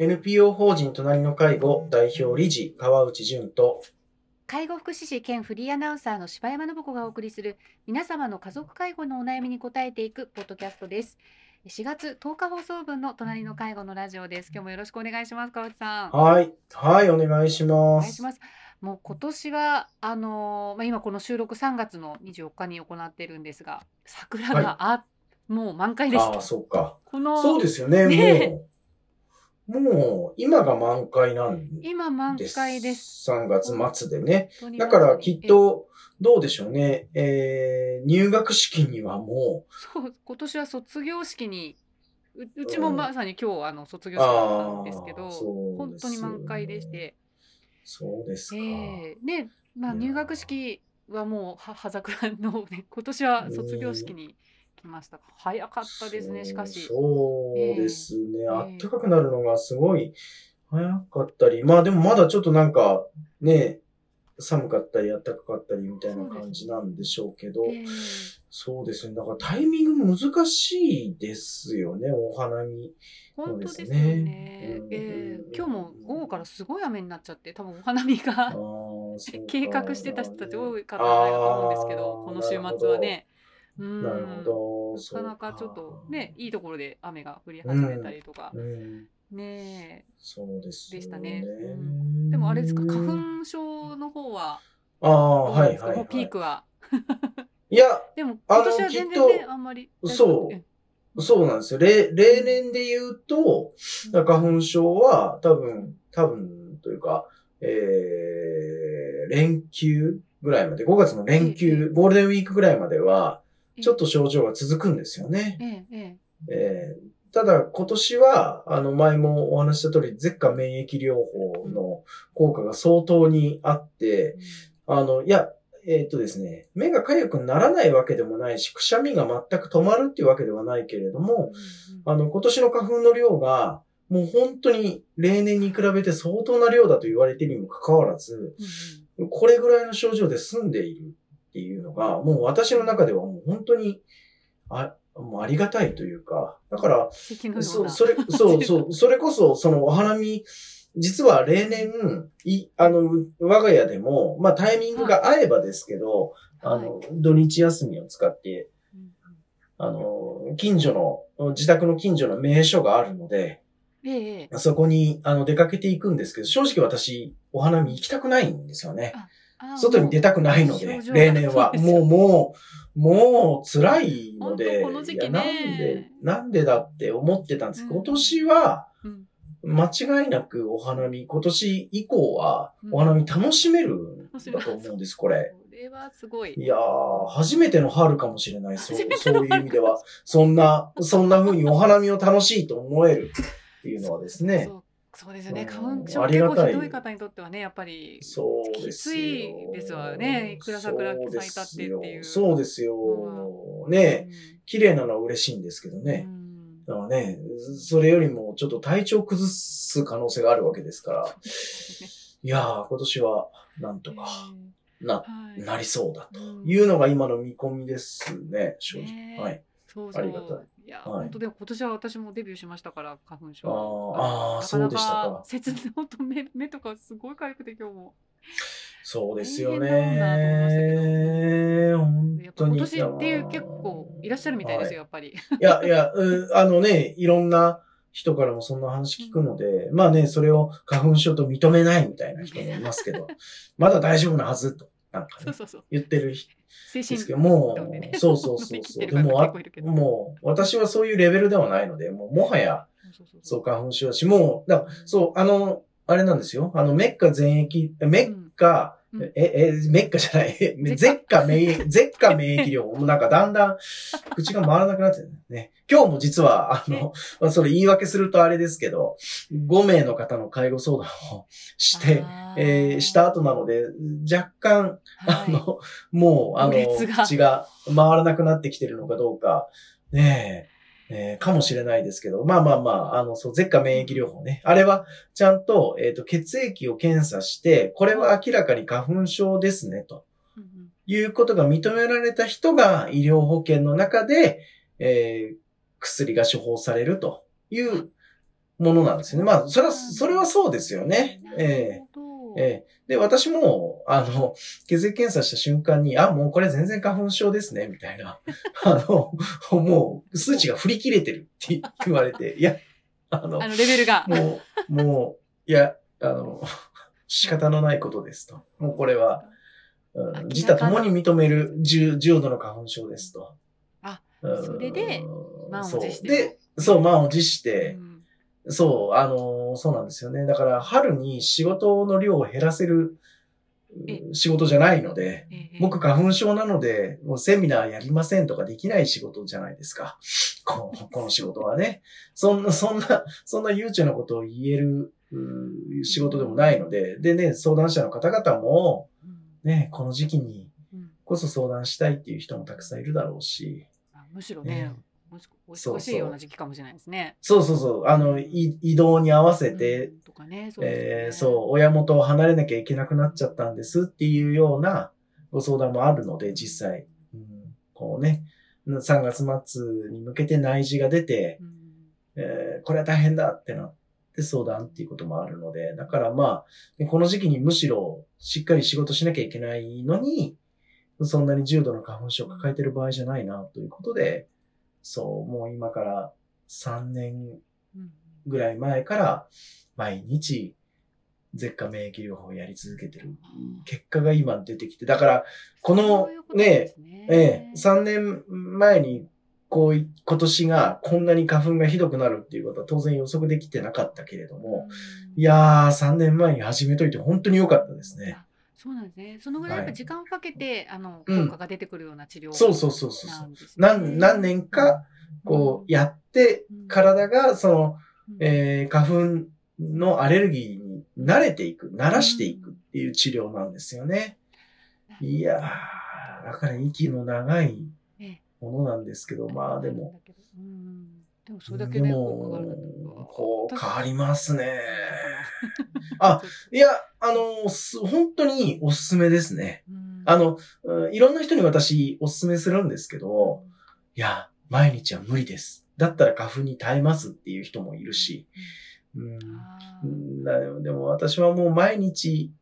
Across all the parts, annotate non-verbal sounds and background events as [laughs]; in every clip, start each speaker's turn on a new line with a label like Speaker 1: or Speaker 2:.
Speaker 1: NPO 法人隣の介護代表理事川内淳と。
Speaker 2: 介護福祉士兼フリーアナウンサーの柴山信子がお送りする皆様の家族介護のお悩みに答えていくポッドキャストです。4月10日放送分の隣の介護のラジオです。今日もよろしくお願いします川内さん。
Speaker 1: はい。はいお願いします。
Speaker 2: お願いします。もう今年はあのーまあ、今この収録3月の24日に行っているんですが桜があ、もう満開です。
Speaker 1: ああそうか。
Speaker 2: この
Speaker 1: そうですよね
Speaker 2: ね
Speaker 1: もうもう今が満開なんです。
Speaker 2: 今満開です。
Speaker 1: 3月末でね。だからきっとどうでしょうね。えー、入学式にはも
Speaker 2: そう今年は卒業式にううちもまさに今日あの卒業式だったんですけど、
Speaker 1: うですよね。
Speaker 2: 本当に満開でして、
Speaker 1: そうですか、
Speaker 2: ええで、まあ、入学式はもうは葉桜の、ね、今年は卒業式に来ました。早かったですねしかし。
Speaker 1: そうですね。
Speaker 2: ええ
Speaker 1: あったかくなるのがすごい早かったり、まあでもまだちょっとなんかね、寒かったり暖かかったりみたいな感じなんでしょうけど、
Speaker 2: ええ。
Speaker 1: そうですね。だからタイミング難しいですよね、お花見。
Speaker 2: 本当です
Speaker 1: ね
Speaker 2: ね。
Speaker 1: うん
Speaker 2: ええ。今日も午後からすごい雨になっちゃって多分お花見
Speaker 1: あ
Speaker 2: が [laughs] 計画してた人たち多い方じゃないかと思うんですけどこの週末はね。うん
Speaker 1: なるほど。
Speaker 2: なかなかちょっとね、いいところで雨が降り始めたりとか。ね
Speaker 1: そうですよ
Speaker 2: でしたね。でもあれですか、花粉症の方は
Speaker 1: ああ、はいはい、
Speaker 2: ピー
Speaker 1: はい。
Speaker 2: クは。
Speaker 1: いや、
Speaker 2: でも今年は全然ね、
Speaker 1: と
Speaker 2: あんまり。
Speaker 1: そう。
Speaker 2: え
Speaker 1: そうなんですよ。例例年で言うと、花粉症は多分、多分というか、えー、連休ぐらいまで、5月の連
Speaker 2: え
Speaker 1: 休、ゴールデンウィークぐらいまでは、
Speaker 2: え
Speaker 1: ちょっと症状が続くんですよね。
Speaker 2: ええ、え
Speaker 1: え。ーただ今年は、あの前もお話しした通り、舌下免疫療法の効果が相当にあって、
Speaker 2: え。
Speaker 1: あの、いや、えーっとですね、目が痒くならないわけでもないし、くしゃみが全く止まるっていうわけではないけれども、あの、今年の花粉の量が、もう本当に例年に比べて相当な量だと言われているにもかかわらず、これぐらいの症状で済んでいるっていうのが、もう私の中ではもう本当に、あ、もうありがたいというか、だから、そ、
Speaker 2: な。
Speaker 1: それ、そう、そう、[laughs] それこそ、そのお花見、実は例年、い、あの、我が家でも、まあタイミングが合えばですけど、あ
Speaker 2: はい
Speaker 1: の、土日休みを使って、
Speaker 2: うん
Speaker 1: あの、近所の、自宅の近所の名所があるので、
Speaker 2: ええ、ええ。
Speaker 1: そこに、あの、出かけていくんですけど、正直私、お花見行きたくないんですよね。
Speaker 2: あー
Speaker 1: 外に出たくないので例年は。もう、もう、もう、辛いので、いやなんで、なんでだって思ってたんです。
Speaker 2: うん
Speaker 1: 今年は、
Speaker 2: うん
Speaker 1: 間違いなくお花見、今年以降は
Speaker 2: うん
Speaker 1: お花見楽しめるんだと思うんです、これ。
Speaker 2: これはすごい。
Speaker 1: いやー、初めての春かもしれない、そう [laughs] そういう意味では。そんな、そんな風にお花見を楽しいと思えるっていうのはですね
Speaker 2: そ。うそうですよね。
Speaker 1: うん
Speaker 2: 花粉症結構ひどい方にとってはね、やっぱり。
Speaker 1: そうで
Speaker 2: きつ。いですわね。いくら桜咲いたってっていう。
Speaker 1: そうですよ。
Speaker 2: う
Speaker 1: ね
Speaker 2: ん
Speaker 1: 綺麗なのは嬉しいんですけどね。
Speaker 2: うん
Speaker 1: だからね、それよりもちょっと体調崩す可能性があるわけですから。いやー、今年はなんとかな、
Speaker 2: はい
Speaker 1: なりそうだと
Speaker 2: うん
Speaker 1: いうのが今の見込みですね、正
Speaker 2: ね
Speaker 1: 直。はい。
Speaker 2: そうそう
Speaker 1: ありがたい
Speaker 2: いや、
Speaker 1: はい
Speaker 2: 本当でも今年は私もデビューしましたから、花粉症。
Speaker 1: あーあそうでしたか
Speaker 2: 切なと目目とかすごい痒くて今日も。
Speaker 1: そうですよね。本当に。
Speaker 2: 今年っていう結構いらっしゃるみたいですよ、やっぱり。
Speaker 1: いや、いや、うんあのね、いろんな人からもそんな話聞くので、まあね、それを花粉症と認めないみたいな人もいますけど、[laughs] まだ大丈夫なはずと、なんかね、
Speaker 2: そうそうそう。
Speaker 1: 言ってる人ですけど、もう、そうそうそうそう。[laughs] でも、もう、私はそういうレベルではないので、もう、もはや、
Speaker 2: そう
Speaker 1: 花粉症だし、もう、だそう、あの、あれなんですよ。あの、メッカ全域、えメッカ、
Speaker 2: うん。
Speaker 1: え、え、メッカじゃない、え
Speaker 2: ゼ
Speaker 1: ゼッカ免疫、ゼッカ免疫療法。もうなんかだんだん口が回らなくなってるね。今日も実は、あの、まあ、それ言い訳するとあれですけど、5名の方の介護相談をして、えーした後なので、若干、
Speaker 2: はい。
Speaker 1: あの、もう、あの、口が回らなくなってきてるのかどうか、ねえ、えーかもしれないですけど、まあまあまあ、あの、そう、舌下免疫療法ね。あれは、ちゃんと、えっ、と、血液を検査して、これは明らかに花粉症ですね、ということが認められた人が医療保険の中で、えー薬が処方されるというものなんですよね。まあ、それは、それはそうですよね。えええで、私も、あの、血液検査した瞬間に、あ、もうこれ全然花粉症ですね、みたいな。[laughs] あの、もう、数値が振り切れてるって言われて、いや、あの、
Speaker 2: あの、レベルが。
Speaker 1: もう、もう、いや、あの、仕方のないことですと。もうこれは、うん自他ともに認める重重度の花粉症ですと。
Speaker 2: あ
Speaker 1: うん、
Speaker 2: それで満を持して
Speaker 1: そうで、そう、満を持して、
Speaker 2: うん
Speaker 1: そう、あの、そうなんですよね。だから、春に仕事の量を減らせる
Speaker 2: え
Speaker 1: 仕事じゃないので、
Speaker 2: ええ
Speaker 1: 僕花粉症なので、もうセミナーやりませんとかできない仕事じゃないですか。[laughs] このこの仕事はね。そんな、そんな、そんな悠長なことを言える仕事でもないので、でね、相談者の方々も、
Speaker 2: うん。
Speaker 1: ね、この時期に
Speaker 2: うん。
Speaker 1: こそ相談したいっていう人もたくさんいるだろうし、
Speaker 2: あむしろね
Speaker 1: ね、
Speaker 2: もしお忙しいような時期かもしれないですね。
Speaker 1: そうそうそう、あの、い移動に合わせて
Speaker 2: うん、とかね、そうね
Speaker 1: えーそう、親元を離れなきゃいけなくなっちゃったんですっていうようなご相談もあるので、実際。うん、こうね、3月末に向けて内示が出て、
Speaker 2: うん。
Speaker 1: えーこれは大変だってなって相談っていうこともあるので、だからまあ、この時期にむしろしっかり仕事しなきゃいけないのに、そんなに重度の花粉症を抱えてる場合じゃないなということで、そう、もう今から3年
Speaker 2: うん
Speaker 1: ぐらい前から毎日舌下免疫療法をやり続けてる。結果が今出てきて、だからこのね、ええ、3年前にこうい、今年がこんなに花粉がひどくなるっていうことは当然予測できてなかったけれども、いやー、3年前に始めといて本当に良かったですね。
Speaker 2: あそうなんですね。そのぐらいやっぱ時間をかけて、あの
Speaker 1: うん。
Speaker 2: 効果が出てくるような治療
Speaker 1: そうそうそうそう
Speaker 2: なんですね。
Speaker 1: 何、何年か、こう、やって、体が、その、
Speaker 2: うん。
Speaker 1: えー花粉のアレルギーに慣れていく、慣らしていくっていう治療なんですよね。いやー、だから息の長い
Speaker 2: ええ。
Speaker 1: ものなんですけど、まあでも、。
Speaker 2: うんでもそれだけね、
Speaker 1: でもこう変わりますね。
Speaker 2: あ [laughs]
Speaker 1: あ、いや、あの、す本当におすすめですね。あの、うんいろんな人に私おすすめするんですけど、いや、毎日は無理です。だったら花粉に耐えますっていう人もいるし、うん。うん。だでも私はもう毎日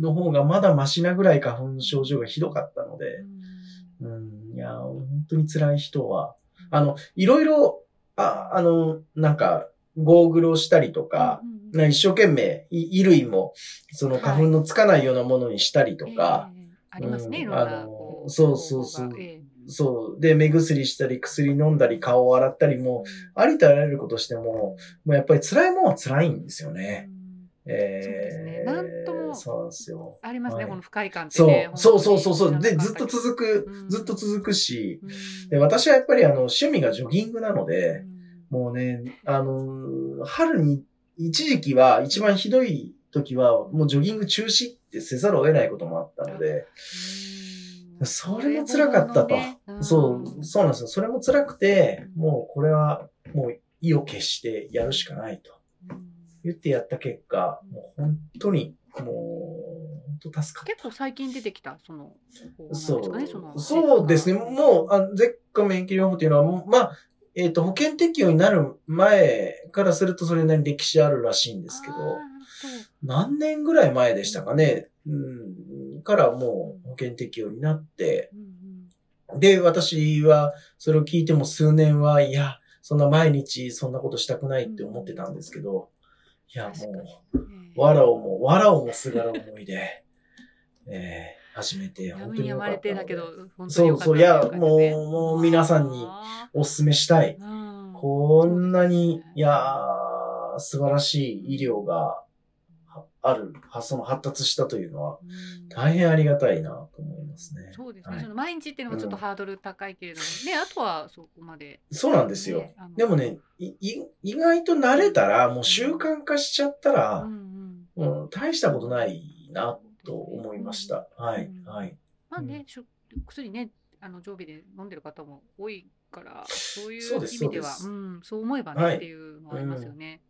Speaker 1: の方がまだマシなぐらい花粉の症状がひどかったので、うん、いや、本当に辛い人は、あの、いろいろ、あ、あの、なんか、ゴーグルをしたりとか、な一生懸命、い衣類も、その花粉のつかないようなものにしたりとか、
Speaker 2: ええありますね、
Speaker 1: あの
Speaker 2: こ
Speaker 1: そうそうそう。そう。で、目薬したり、薬飲んだり、顔を洗ったりも、ありとあらゆることしても、もうやっぱり辛いもんは辛いんですよね。え
Speaker 2: そうですね。
Speaker 1: ー、
Speaker 2: なんとも
Speaker 1: そうなんですよ。
Speaker 2: ありますね、
Speaker 1: はい。
Speaker 2: この不快感って
Speaker 1: そう。
Speaker 2: ね。、
Speaker 1: そうそうそうそう。で、ずっと続く
Speaker 2: う、ん。
Speaker 1: ずっと続くし、
Speaker 2: うん。
Speaker 1: で、私はやっぱりあの、趣味がジョギングなので、
Speaker 2: うん。
Speaker 1: もうね、あの、春に、一時期は、一番ひどい時は、もうジョギング中止ってせざるを得ないこともあったので、
Speaker 2: うん。
Speaker 1: それも辛かったと。そう、そうなんですよ。それも辛くて、もうこれは、もう意を決してやるしかないと。
Speaker 2: うん
Speaker 1: 言ってやった結果、もう本当に、もう、本当助かっ
Speaker 2: 結構最近出てきた、その。
Speaker 1: そ
Speaker 2: ですかね、その
Speaker 1: う。そうですね。もう、あ舌下免疫療法っていうのは、もうまあ、えっ、と、保険適用になる前からするとそれなりに歴史あるらしいんですけど、何年ぐらい前でしたかね、うん、からもう保険適用になって、
Speaker 2: ほどうん
Speaker 1: で、私はそれを聞いても数年は、いや、そんな毎日そんなことしたくないって思ってたんですけど、いや、も
Speaker 2: う
Speaker 1: わらをも、わらをもすがる思いで、えー、始めて、
Speaker 2: や
Speaker 1: 本当にそうそう、いや、もう、もう皆さんにお勧めしたい。
Speaker 2: うん、
Speaker 1: こんなに、いやー、素晴らしい医療がはある、はその発達したというのは、
Speaker 2: うん。
Speaker 1: 大変ありがたいなと思いますね。
Speaker 2: そうですね、
Speaker 1: はい。
Speaker 2: その毎日っていうのもちょっとハードル高いけれども、ね、あとはそこまで。
Speaker 1: そうなんですよ。
Speaker 2: ね
Speaker 1: でもね、いい意外と慣れたら、もう習慣化しちゃった
Speaker 2: う
Speaker 1: ら、
Speaker 2: んうん、
Speaker 1: うん、大したことないなと思いました。はい、
Speaker 2: うん
Speaker 1: はい。
Speaker 2: まあね、薬ね、あの常備で飲んでる方も多いから、そういう意味では、
Speaker 1: そうです。
Speaker 2: うん、そう思えばね、
Speaker 1: はい。
Speaker 2: っていうのはありますよね。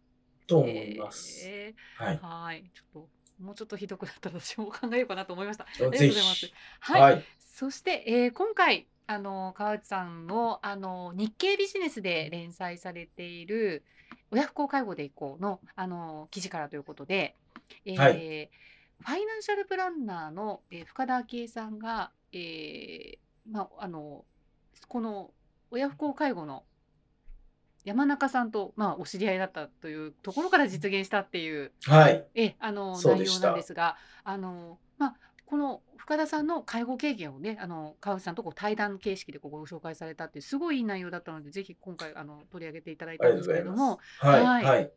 Speaker 1: と思います。
Speaker 2: え
Speaker 1: はい
Speaker 2: ー。はい、ちょっと。もうちょっとひどくなったら私も考えようかなと思いました。[laughs] ありがとう
Speaker 1: ぜ
Speaker 2: ございます
Speaker 1: ひ。。
Speaker 2: はい、
Speaker 1: はい。
Speaker 2: そして、えー今回あの川内さんのあの日経ビジネスで連載されている親不孝介護でいこうのあの記事からということで、えー
Speaker 1: はい
Speaker 2: ファイナンシャルプランナーの、えー深田昭恵さんが、えーまあ、あのこの親不孝介護の山中さんと、まあ、お知り合いだったというところから実現したっていう
Speaker 1: はい。
Speaker 2: えあの内容なんですがあの、まあ、この深田さんの介護経験をねあの川内さんとこう対談形式でここご紹介されたってすごいいい内容だったのでぜひ今回あの取り上げていただいたんですけれども
Speaker 1: はい。
Speaker 2: はい
Speaker 1: はい。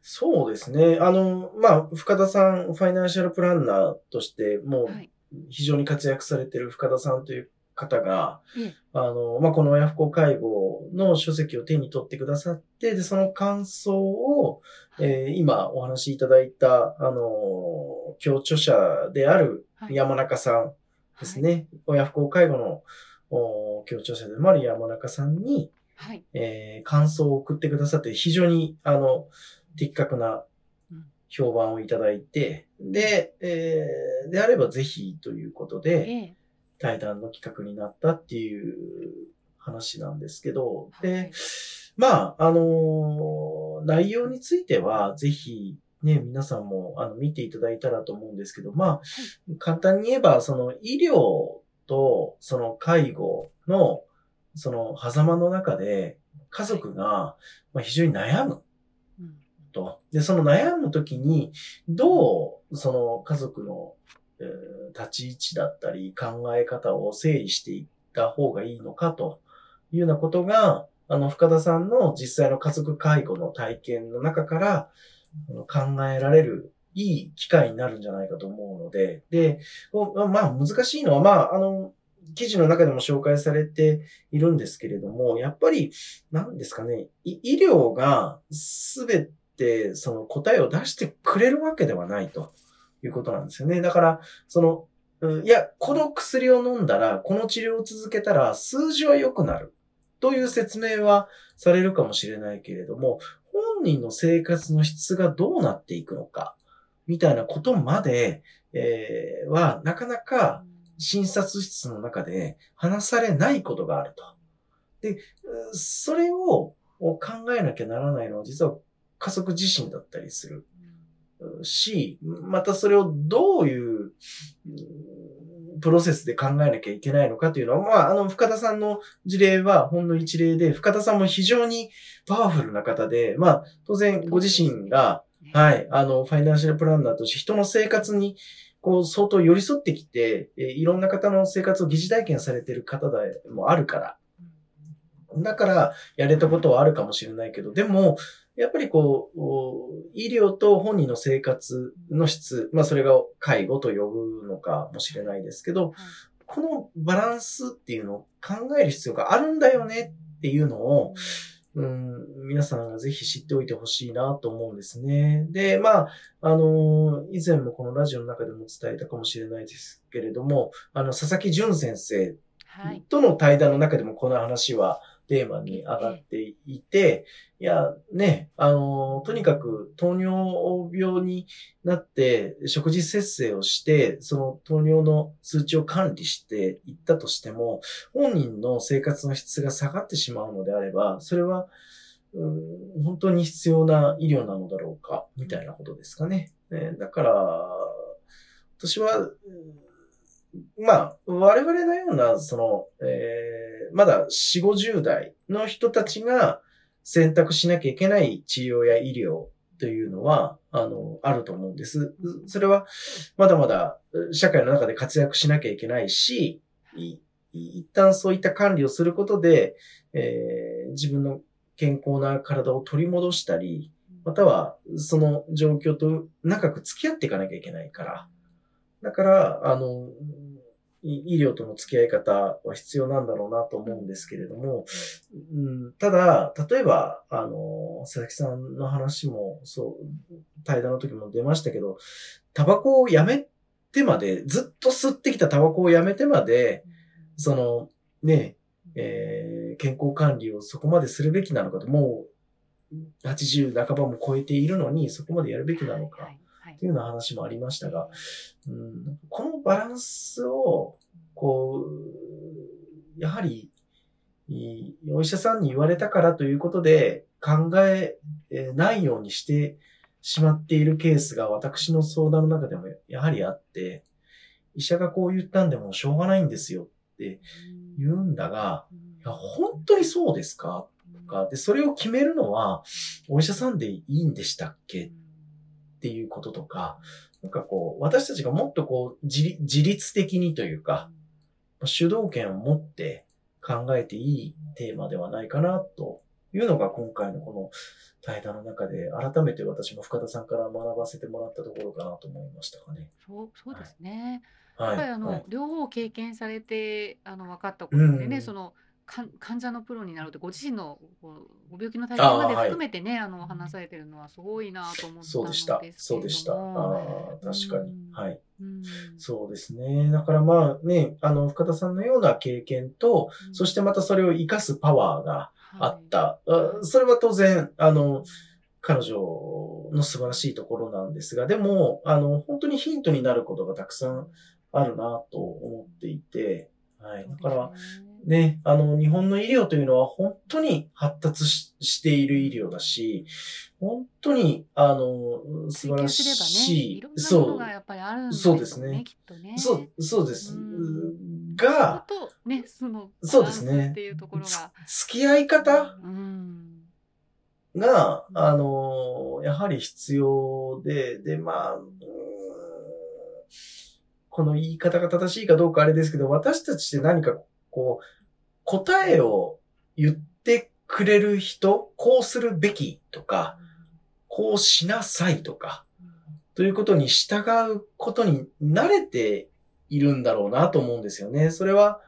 Speaker 1: そうですね。あの、まあ、深田さん、ファイナンシャルプランナーとして、もう
Speaker 2: はい
Speaker 1: 非常に活躍されている深田さんという方が、
Speaker 2: ええ。
Speaker 1: あの、まあ、この親不孝介護の書籍を手に取ってくださって、で、その感想を、えー今お話しいただいた、あの、共著者である
Speaker 2: はい。
Speaker 1: 山中さんですね。親不孝介護のお共著者でもある山中さんに、
Speaker 2: はい。
Speaker 1: えー感想を送ってくださって、非常に、あの、的確な
Speaker 2: うん。
Speaker 1: 評判をいただいて、で、えーであればぜひということで、
Speaker 2: ええ
Speaker 1: 対談の企画になったっていう話なんですけど、
Speaker 2: はい。
Speaker 1: で、まあ、あのー内容については、ぜひ、ね、皆さんも、あの、見ていただいたらと思うんですけど、まあ、簡単に言えば、その、医療と、その、介護の、その、狭間の中で、家族が、まあ、非常に悩む。
Speaker 2: うん。
Speaker 1: と。で、その悩むときに、どう、その家族の、えー立ち位置だったり、考え方を整理していった方がいいのかというようなことが、あの、深田さんの実際の家族介護の体験の中から考えられるいい機会になるんじゃないかと思うので、で、まあ難しいのは、まあ、あの、記事の中でも紹介されているんですけれども、やっぱり、何ですかね、医療がすべてその答えを出してくれるわけではないと。いうことなんですよね。だから、その、うんいや、この薬を飲んだら、この治療を続けたら、数字は良くなる。という説明はされるかもしれないけれども、本人の生活の質がどうなっていくのか、みたいなことまで、えーは、なかなか診察室の中で話されないことがあると。で、それを考えなきゃならないのは、実は家族自身だったりする。し、またそれをどういううんプロセスで考えなきゃいけないのかというのは、まあ、あの、深田さんの事例はほんの一例で、深田さんも非常にパワフルな方で、まあ、当然ご自身が、はいい、あの、ファイナンシャルプランナーとして人の生活に、こう、相当寄り添ってきて、えーいろんな方の生活を疑似体験されている方でもあるから、だから、やれたことはあるかもしれないけど、でも、やっぱりこう、お医療と本人の生活の質、まあそれが介護と呼ぶのかもしれないですけど、このバランスっていうのを考える必要があるんだよねっていうのを、うん、皆さんがぜひ知っておいてほしいなと思うんですね。で、まあ、あの以前もこのラジオの中でも伝えたかもしれないですけれども、あの、佐々木淳先生
Speaker 2: はい。
Speaker 1: との対談の中でもこの話はテーマに上がっていて、いや、ね、あの、とにかく糖尿病になって食事節制をして、その糖尿の数値を管理していったとしても、本人の生活の質が下がってしまうのであれば、それは、うん本当に必要な医療なのだろうか、みたいなことですかね。ねだから、私は、うんまあ、我々のような、その、えーまだ4、50代の人たちが選択しなきゃいけない治療や医療というのは、あの、あると思うんです。それは、まだまだ社会の中で活躍しなきゃいけないし、い一旦そういった管理をすることで、えー自分の健康な体を取り戻したり、またはその状況と長く付き合っていかなきゃいけないから、だから、あの、医療との付き合い方は必要なんだろうなと思うんですけれども、うん、ただ、例えば、あの、佐々木さんの話も、そう、対談の時も出ましたけど、タバコをやめてまで、ずっと吸ってきたタバコをやめてまで、その、ね、えー健康管理をそこまでするべきなのかと、もう、80半ばも超えているのに、そこまでやるべきなのか。
Speaker 2: はいはい
Speaker 1: というような話もありましたが、うん、このバランスを、こう、やはり、いお医者さんに言われたからということで考ええーないようにしてしまっているケースが私の相談の中でもやはりあって、医者がこう言ったんでもしょうがないんですよって言うんだが、いや、本当にそうですか？とか、で、それを決めるのはお医者さんでいいんでしたっけ？っていうこととか、なんかこう、私たちがもっとこう、自立的にというか、主導権を持って考えていいテーマではないかなというのが今回のこの対談の中で改めて私も深田さんから学ばせてもらったところかなと思いましたかね。
Speaker 2: そうそうですね。
Speaker 1: はい。
Speaker 2: やっぱりあの、
Speaker 1: はい
Speaker 2: 両方経験されてあの分かったことでね、
Speaker 1: うん
Speaker 2: その患者のプロになるとご自身のご病気の体験まで含めてねあの話されてるのはすごいなと思った
Speaker 1: そうでしたそうでした。あ確かに
Speaker 2: う。ん
Speaker 1: はい。
Speaker 2: うん
Speaker 1: そうですね。だからまあね、あの、深田さんのような経験と、そしてまたそれを活かすパワーがあった。あそれは当然、あの、彼女の素晴らしいところなんですが、でも、あの、本当にヒントになることがたくさんあるなと思っていて、はい。だから、ね、あの、日本の医療というのは本当に発達ししている医療だし、本当に、あの、素晴らしい、
Speaker 2: いろんなものがやっぱりあるんでしょ
Speaker 1: そうですね
Speaker 2: きっとね。
Speaker 1: そう、そうです。
Speaker 2: うん
Speaker 1: が、
Speaker 2: ね、その
Speaker 1: そうですね。付き合い方
Speaker 2: うん。
Speaker 1: が、あの、やはり必要で、で、まあ、この言い方が正しいかどうかあれですけど、私たちって何かこう、答えを言ってくれる人、こうするべきとか、こうしなさいとか、ということに従うことに慣れているんだろうなと思うんですよね。それは、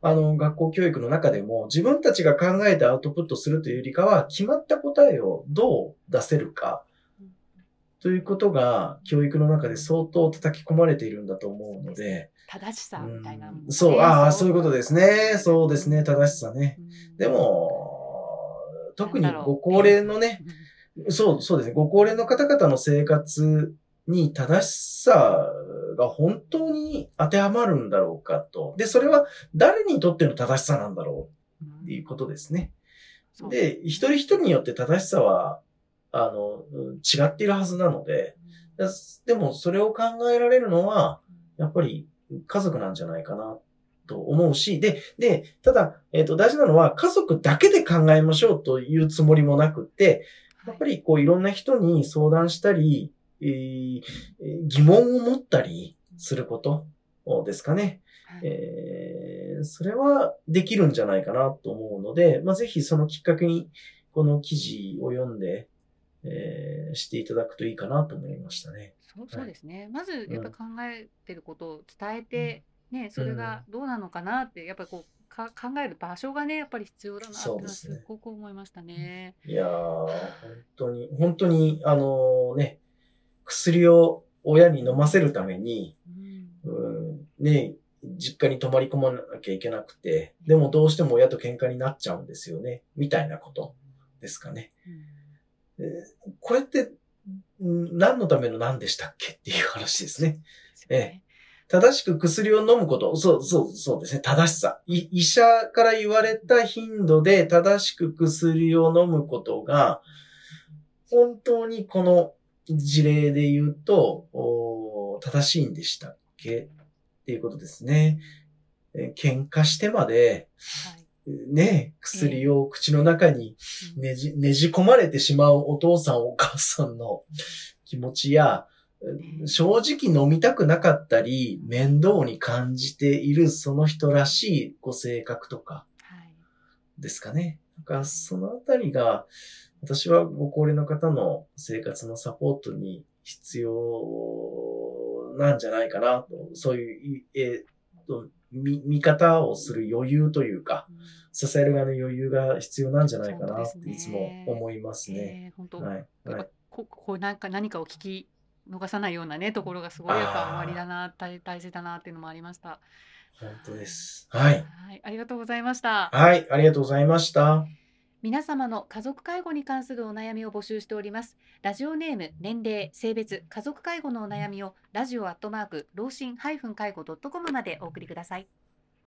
Speaker 1: あの、学校教育の中でも自分たちが考えてアウトプットするというよりかは、決まった答えをどう出せるか、ということが教育の中で相当叩き込まれているんだと思うので、
Speaker 2: 正しさみたいな
Speaker 1: うんそう、ああ、そういうことですね。そうですね。正しさね。
Speaker 2: うん。
Speaker 1: でも、特にご高齢のね、そう、そうですね。ご高齢の方々の生活に正しさが本当に当てはまるんだろうかと。で、それは誰にとっての正しさなんだろうっていうことですね。
Speaker 2: そう
Speaker 1: で、一人一人によって正しさは、あの、うん違っているはずなので、ででもそれを考えられるのは、やっぱり家族なんじゃないかなと思うし、で、で、ただ、えっ、と、大事なのは家族だけで考えましょうというつもりもなくって、やっぱりこういろんな人に相談したり、えーえー疑問を持ったりすることですかね。
Speaker 2: はい。
Speaker 1: えーそれはできるんじゃないかなと思うので、まあ、ぜひそのきっかけにこの記事を読んで、えーしていただくといいかなと思いましたね。
Speaker 2: そうそうですね。まずやっぱり考えてることを伝えて、ね、それがどうなのかなって、やっぱりこうか考える場所がね、やっぱり必要だなって
Speaker 1: す
Speaker 2: ごく思いましたね。
Speaker 1: いやー、本当に、本当に、あのね、薬を親に飲ませるために、
Speaker 2: うん。
Speaker 1: うん、ね、実家に泊まり込まなきゃいけなくて、でもどうしても親と喧嘩になっちゃうんですよね、みたいなことですかね。えーこれって、ん何のための何でしたっけっていう話ですね。ええ正しく薬を飲むこと、そう、そう、そうですね。正しさ。い医者から言われた頻度で正しく薬を飲むことが、本当にこの事例で言うと、お正しいんでしたっけっていうことですね。え喧嘩してまで、
Speaker 2: はい
Speaker 1: ね、薬を口の中に
Speaker 2: うん。
Speaker 1: ねじ、ねじ込まれてしまうお父さんお母さんの気持ちや、うん。正直飲みたくなかったり、面倒に感じているその人らしいご性格とか
Speaker 2: はい。
Speaker 1: ですかね。なんかそのあたりが、私はご高齢の方の生活のサポートに必要なんじゃないかなと、そういう、えーと、見、見方をする余裕というか、
Speaker 2: うん
Speaker 1: 支える側の余裕が必要なんじゃないかなっていつも思いますね。
Speaker 2: えー本当、
Speaker 1: はい。はい。
Speaker 2: ここうなんか何かを聞き逃さないようなねところがすごいやっぱ終わりだな大大事だなっていうのもありました。
Speaker 1: 本当です。はい。
Speaker 2: はい、ありがとうございました。
Speaker 1: はい。ありがとうございました。
Speaker 2: 皆様の家族介護に関するお悩みを募集しております。ラジオネーム、年齢、性別、家族介護のお悩みをラジオアットマーク老人介護ドットコムまでお送りください。